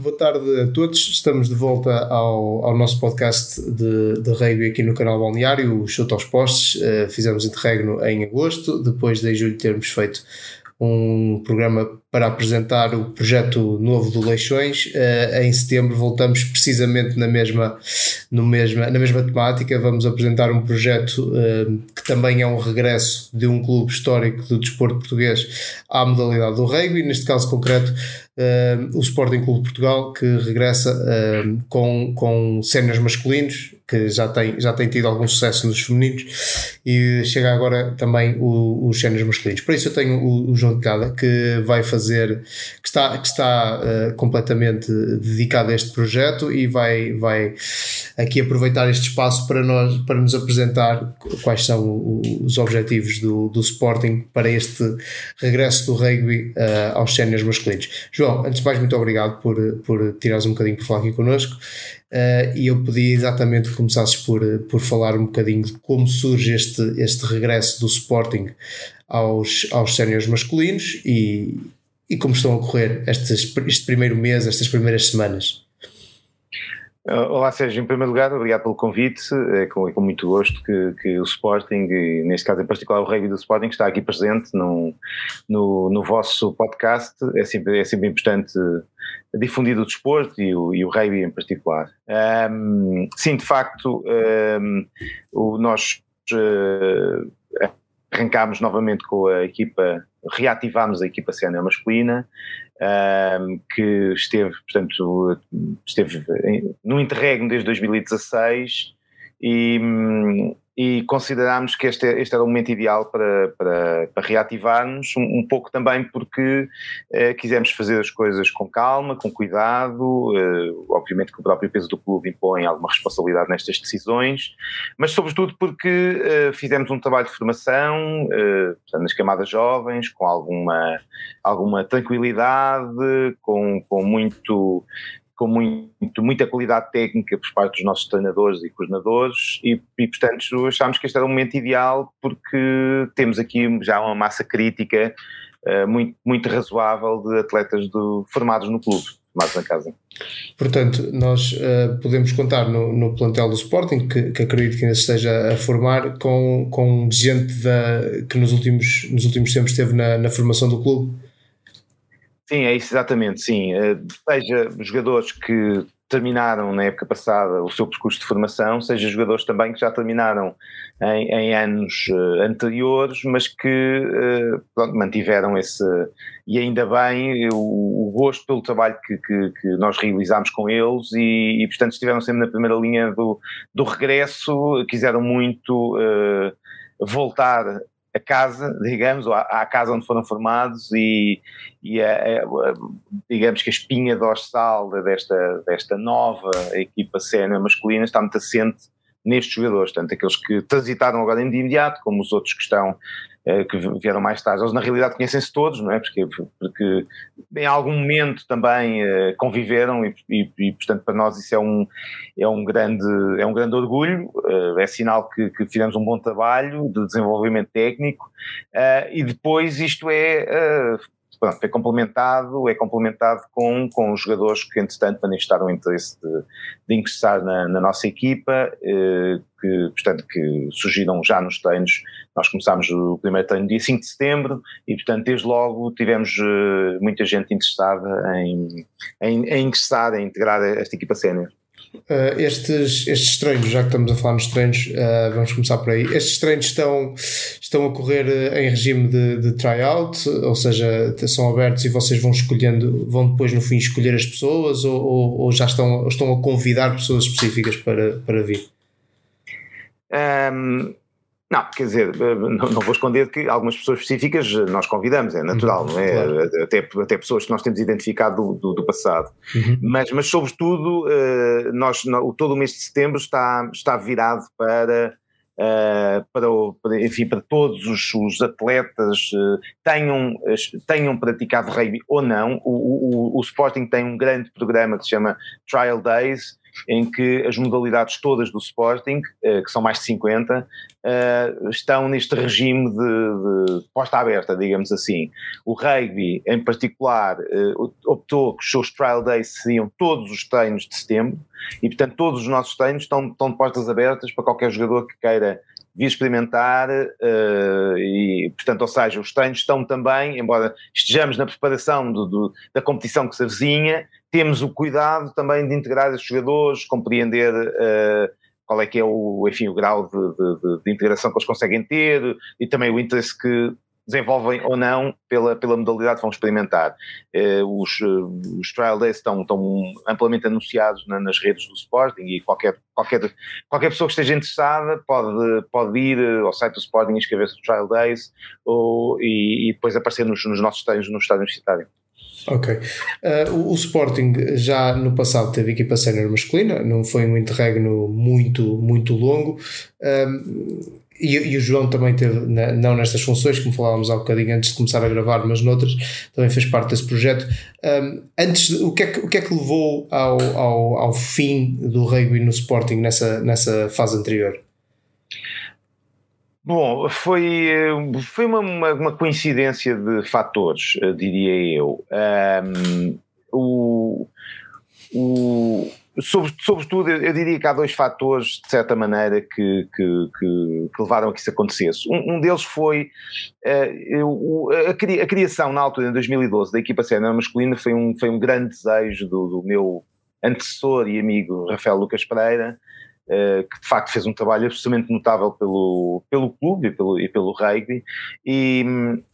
boa tarde a todos. Estamos de volta ao, ao nosso podcast de, de rugby aqui no canal Balneário, o Chuto aos Postes. Uh, fizemos interregno em agosto, depois de em julho termos feito um programa para apresentar o projeto novo do Leixões. Uh, em setembro voltamos precisamente na mesma, no mesma, na mesma temática. Vamos apresentar um projeto uh, que também é um regresso de um clube histórico do desporto português à modalidade do rugby, neste caso concreto uh, o Sporting Clube Portugal, que regressa com, com séniores masculinos, que já tem, já tem tido algum sucesso nos femininos, e chega agora também o, os séniores masculinos. Por isso eu tenho o, o João de Cada, que vai fazer que está, que está uh, completamente dedicado a este projeto e vai, vai aqui aproveitar este espaço para, nós, para nos apresentar quais são os objetivos do, do Sporting para este regresso do rugby uh, aos séniores masculinos. João, antes de mais, muito obrigado por, por tirares um bocadinho para falar aqui connosco. Uh, e eu pedi exatamente que começasses por, por falar um bocadinho de como surge este, este regresso do Sporting aos, aos séniores masculinos e, e como estão a correr estes, este primeiro mês, estas primeiras semanas? Olá Sérgio, em primeiro lugar, obrigado pelo convite, é com, é com muito gosto que, que, o Sporting, e neste caso em particular o rugby do Sporting, está aqui presente no, no, no vosso podcast, é sempre, é sempre importante difundir o desporto e o, e o rugby em particular. Um, sim, de facto, um, o, nós uh, arrancámos novamente com a equipa, reativámos a equipa sénior masculina, um, que esteve, portanto, esteve no interregno desde 2016 e, e considerámos que este, este era o momento ideal para, para, para reativar-nos, um, um, pouco também porque eh, quisemos fazer as coisas com calma, com cuidado, eh, obviamente que o próprio peso do clube impõe alguma responsabilidade nestas decisões, mas sobretudo porque eh, fizemos um trabalho de formação eh, nas camadas jovens, com alguma, alguma tranquilidade, com, com muito com muito, muita qualidade técnica por parte dos nossos treinadores e coordenadores e, e, portanto achámos que este era o momento ideal porque temos aqui já uma massa crítica uh, muito, muito razoável de atletas do, formados no clube, formados na casa. Portanto, nós uh, podemos contar no, no, plantel do Sporting, que, que, acredito que ainda se esteja a formar, com, com gente da, que nos últimos, nos últimos tempos esteve na, na formação do clube Sim, é isso exatamente, sim. Eh, seja jogadores que terminaram na época passada o seu percurso de formação, seja jogadores também que já terminaram em, em anos uh, anteriores, mas que uh, pronto, mantiveram esse, e ainda bem, o, o gosto pelo trabalho que, que, que, nós realizámos com eles e, e, portanto estiveram sempre na primeira linha do, do regresso, quiseram muito uh, voltar a casa, digamos, ou à, casa onde foram formados e, e a, a, a, digamos que a espinha dorsal desta, desta nova equipa sénior masculina está muito assente nestes jogadores, tanto aqueles que transitaram agora de imediato, como os outros que estão que vieram mais tarde. Eles na realidade conhecem-se todos, não é? Porque, porque em algum momento também uh, conviveram e, e, e, portanto para nós isso é um, é um, grande, é um grande orgulho, uh, é sinal que, que, fizemos um bom trabalho de desenvolvimento técnico uh, e depois isto é pronto, é complementado, é complementado com, com os jogadores que, entretanto, manifestaram o interesse de, de ingressar na, na nossa equipa, eh, que, portanto, que surgiram já nos treinos. Nós começámos o primeiro treino dia 5 de setembro e, portanto, desde logo tivemos eh, muita gente interessada em, em, em ingressar, em integrar esta equipa sénior. Uh, estes, estes treinos, já que estamos a falar nos treinos, uh, vamos começar por aí. Estes treinos estão, estão a correr eh, em regime de, de tryout, ou seja, são abertos e vocês vão escolhendo, vão depois no fim escolher as pessoas ou, ou, ou já estão, estão a convidar pessoas específicas para, para vir? Um, não, quer dizer, eh, não, vou esconder que algumas pessoas específicas eh, nós convidamos, é natural, uhum, não é? Claro. Eh, até, até pessoas que nós temos identificado do, do, do passado. Uhum. Mas, mas, sobretudo, nós, todo o mês de setembro está, está virado para, para, para, enfim, para todos os, os atletas tenham, tenham praticado rugby ou não. O, o, o Sporting tem um grande programa que se chama Trial Days, em que as modalidades todas do Sporting, uh, que são mais de 50, uh, estão neste regime de, de, posta aberta, digamos assim. O rugby, em particular, optou que os seus trial days seriam todos os treinos de setembro e, portanto, todos os nossos treinos estão, estão de postas abertas para qualquer jogador que queira vir experimentar uh, e, portanto, ou seja, os treinos estão também, embora estejamos na preparação do, do, da competição que se avizinha, temos o cuidado também de integrar os jogadores, compreender uh, qual é que é o, enfim, o grau de, de, de, integração que eles conseguem ter e também o interesse que desenvolvem ou não pela, pela modalidade que vão experimentar. Eh, os, eh, os trial days estão, estão amplamente anunciados na, nas redes do Sporting e qualquer, qualquer, qualquer pessoa que esteja interessada pode, pode ir eh, ao site do Sporting e inscrever-se trial days ou, e, e, depois aparecer nos, nos nossos treinos no estádio universitário. Ok. Uh, o, o, Sporting já no passado teve equipa sénior masculina, não foi um interregno muito, muito longo. E, e, o João também teve, não nestas funções, como falávamos há um bocadinho antes de começar a gravar, mas noutras, também fez parte desse projeto. Um, antes, o que, é que, o que é que levou ao, ao, ao fim do rugby no Sporting nessa, nessa fase anterior? Bom, foi, foi uma, uma, uma coincidência de fatores, diria eu. Um, o, o, sobre, sobretudo, eu diria que há dois fatores, de certa maneira, que, que, que, que levaram a que isso acontecesse. Um, um deles foi uh, a, criação, na altura, em 2012, da equipa sénior masculina, foi um, foi um grande desejo do, do meu antecessor e amigo Rafael Lucas Pereira, que de facto fez um trabalho absolutamente notável pelo, pelo clube e pelo, e pelo rugby, e,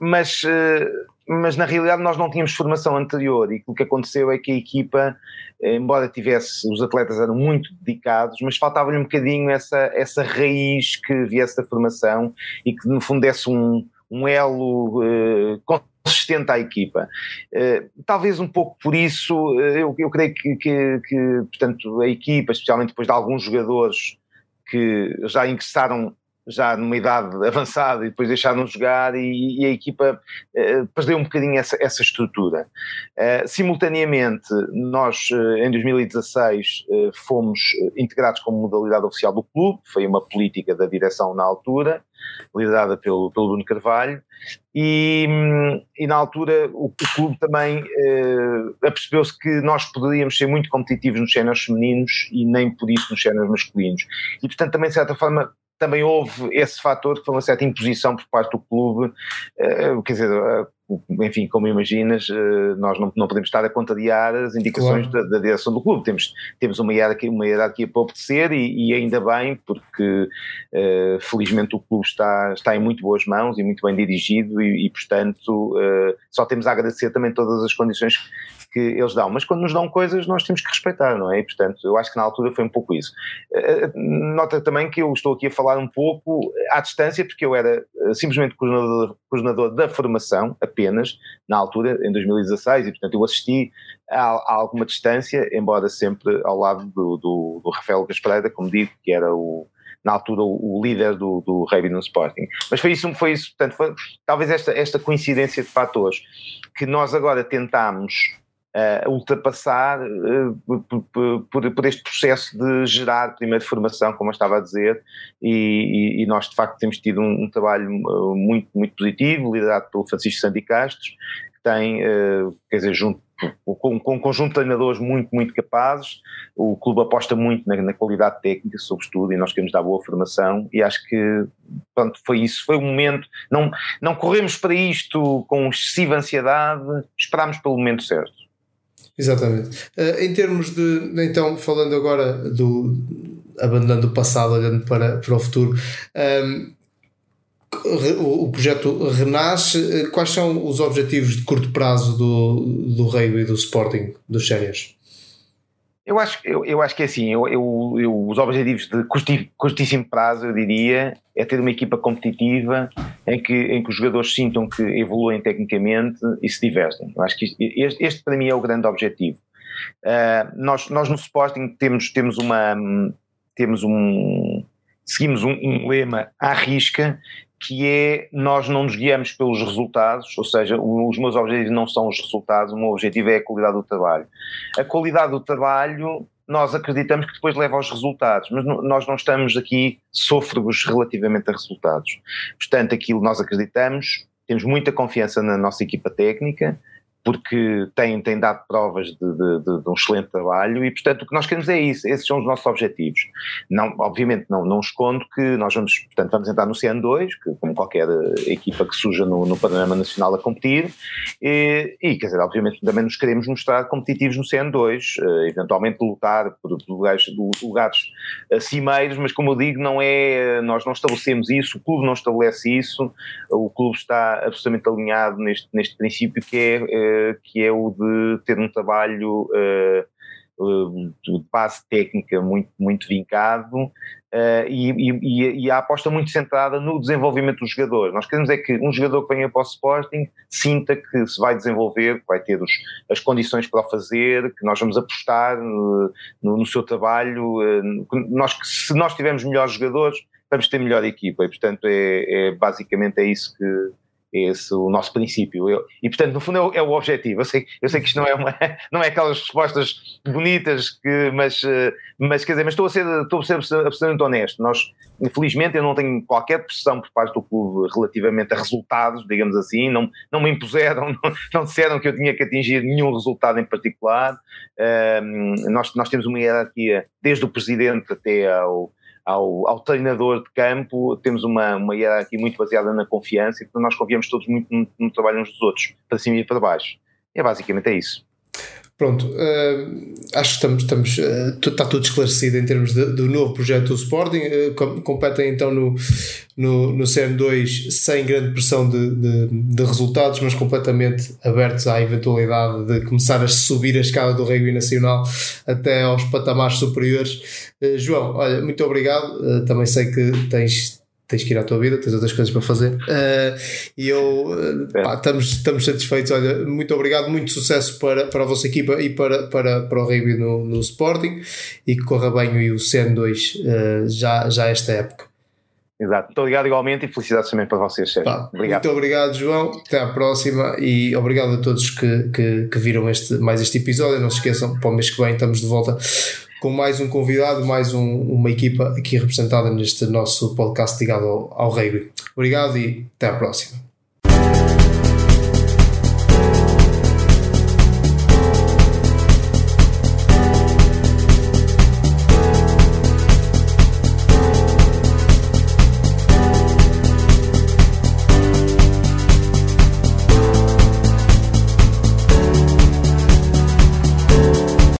mas uh, mas na realidade nós não tínhamos formação anterior. E o que aconteceu é que a equipa, embora tivesse, os atletas eram muito dedicados, mas faltava-lhe um bocadinho essa, essa raiz que viesse da formação e que no fundo desse um, um elo uh, consistente à equipa. Uh, talvez um pouco por isso, uh, eu, eu creio que, que, que, portanto, a equipa, especialmente depois de alguns jogadores que já ingressaram já numa idade avançada e depois deixaram de jogar e, e a equipa eh, perdeu um bocadinho essa, essa estrutura. Uh, simultaneamente, nós uh, em 2016 uh, fomos integrados como modalidade oficial do clube, foi uma política da direção na altura, liderada pelo, pelo Bruno Carvalho, e, e na altura o, o clube também apercebeu-se que nós poderíamos ser muito competitivos nos cenários femininos e nem por isso nos cenários masculinos. E portanto também de certa forma também houve esse fator que foi uma certa imposição por parte do clube, uh, quer dizer, uh, enfim, como imaginas, uh, nós não, não podemos estar a contrariar as indicações claro. da, da, direção do clube, temos, temos uma, hierarquia, uma hierarquia para obedecer e, e ainda bem, porque felizmente o clube está, está em muito boas mãos e muito bem dirigido e, e portanto, só temos a agradecer também todas as condições que eles dão, mas quando nos dão coisas nós temos que respeitar, não é? E, portanto, eu acho que na altura foi um pouco isso. Eh, eh, nota também que eu estou aqui a falar um pouco à distância, porque eu era eh, simplesmente coordenador, coordenador da formação apenas, na altura, em 2016, e portanto eu assisti a, a alguma distância, embora sempre ao lado do, do, do Rafael Gaspareira, como digo, que era o, na altura o, líder do, do no Sporting. Mas foi isso, foi isso, portanto, foi talvez esta, esta coincidência de fatores que nós agora tentámos uh, ultrapassar uh, por, por, este processo de gerar primeiro formação, como eu estava a dizer, e, e, nós de facto temos tido um, um, trabalho eh, muito, muito positivo, liderado pelo Francisco Sandy Castros, que tem, uh, quer dizer, junto com, com um conjunto de treinadores muito, muito capazes. O clube aposta muito na, na, qualidade técnica, sobretudo, e nós queremos dar boa formação. E acho que pronto, foi isso. Foi o momento. Não, não corremos para isto com excessiva ansiedade, esperámos pelo momento certo. Exatamente. Uh, em termos de, então, falando agora do abandonando o passado, olhando para, para o futuro, um, ehm, o, projeto renasce. Eh, quais são os objetivos de curto prazo do, do Rei e do Sporting, dos séniores? Eu acho, eu, eu acho que é assim, eu, eu, eu, os objetivos de curtíssimo prazo, eu diria, é ter uma equipa competitiva em que, em que os jogadores sintam que evoluem tecnicamente e se divertem. Eu acho que este, este para mim é o grande objetivo. Uh, nós, nós no Sporting temos, temos uma, temos um, seguimos um, um lema à risca que é nós não nos guiamos pelos resultados, ou seja, os meus objetivos não são os resultados, o meu objetivo é a qualidade do trabalho. A qualidade do trabalho nós acreditamos que depois leva aos resultados, mas nós não estamos aqui sôfregos relativamente a resultados. Portanto, aquilo nós acreditamos, temos muita confiança na nossa equipa técnica, porque tem, tem dado provas de, de, de, de, um excelente trabalho e, portanto, o que nós queremos é isso, esses são os nossos objetivos. Não, obviamente, não, não escondo que nós vamos, portanto, vamos entrar no CN2, que, como qualquer eh, equipa que surja no, no panorama nacional a competir, e, e, quer dizer, obviamente também nos queremos mostrar competitivos no CN2, eh, eventualmente lutar por, lugares, lugares cimeiros, mas como eu digo, não é, nós não estabelecemos isso, o clube não estabelece isso, o clube está absolutamente alinhado neste, neste princípio que é eh, que é o de ter um trabalho eh, eh, de base técnica muito, muito vincado uh, e, e, e, a aposta muito centrada no desenvolvimento do jogador. Nós queremos é que um jogador que venha para o Sporting sinta que se vai desenvolver, que vai ter os, as condições para o fazer, que nós vamos apostar no, no, seu trabalho. Uh, nós, se nós tivermos melhores jogadores, vamos ter melhor equipa e, portanto, é, é basicamente é isso que esse o nosso princípio. Eu, e portanto, no fundo, é o, é o, objetivo. Eu sei, eu sei que isto não é, uma, não é aquelas respostas bonitas, que, mas, eh, mas quer dizer, mas estou a ser, estou a ser absolutamente honesto. Nós, infelizmente, eu não tenho qualquer pressão por parte do clube relativamente a resultados, digamos assim. Não, não me impuseram, não, não disseram que eu tinha que atingir nenhum resultado em particular. Um, nós, nós temos uma hierarquia desde o presidente até ao ao, ao, treinador de campo, temos uma, uma hierarquia muito baseada na confiança e nós confiamos todos muito no, no, trabalho uns dos outros, para cima e para baixo. É basicamente é isso. Pronto, uh, acho que estamos, estamos uh, está tudo esclarecido em termos de, do novo projeto do Sporting. Uh, competem então no, no, no CM2 sem grande pressão de, de, de, resultados, mas completamente abertos à eventualidade de começar a subir a escala do rugby nacional até aos patamares superiores. João, olha, muito obrigado. também sei que tens tens que ir à tua vida, tens outras coisas para fazer. Uh, e eu uh, pá, estamos, estamos satisfeitos. Olha, muito obrigado, muito sucesso para, para a vossa equipa e para, para, para o rugby no, no Sporting e que corra bem o CN2 uh, já, já esta época. Exato, muito obrigado igualmente e felicidades também para vocês, Sérgio. Pá, obrigado. Muito obrigado, João. Até à próxima e obrigado a todos que, que, que viram este, mais este episódio. Não se esqueçam, para o mês que vem estamos de volta com mais um convidado, mais um, uma equipa aqui representada neste nosso podcast ligado ao, ao rugby. Obrigado e até à próxima.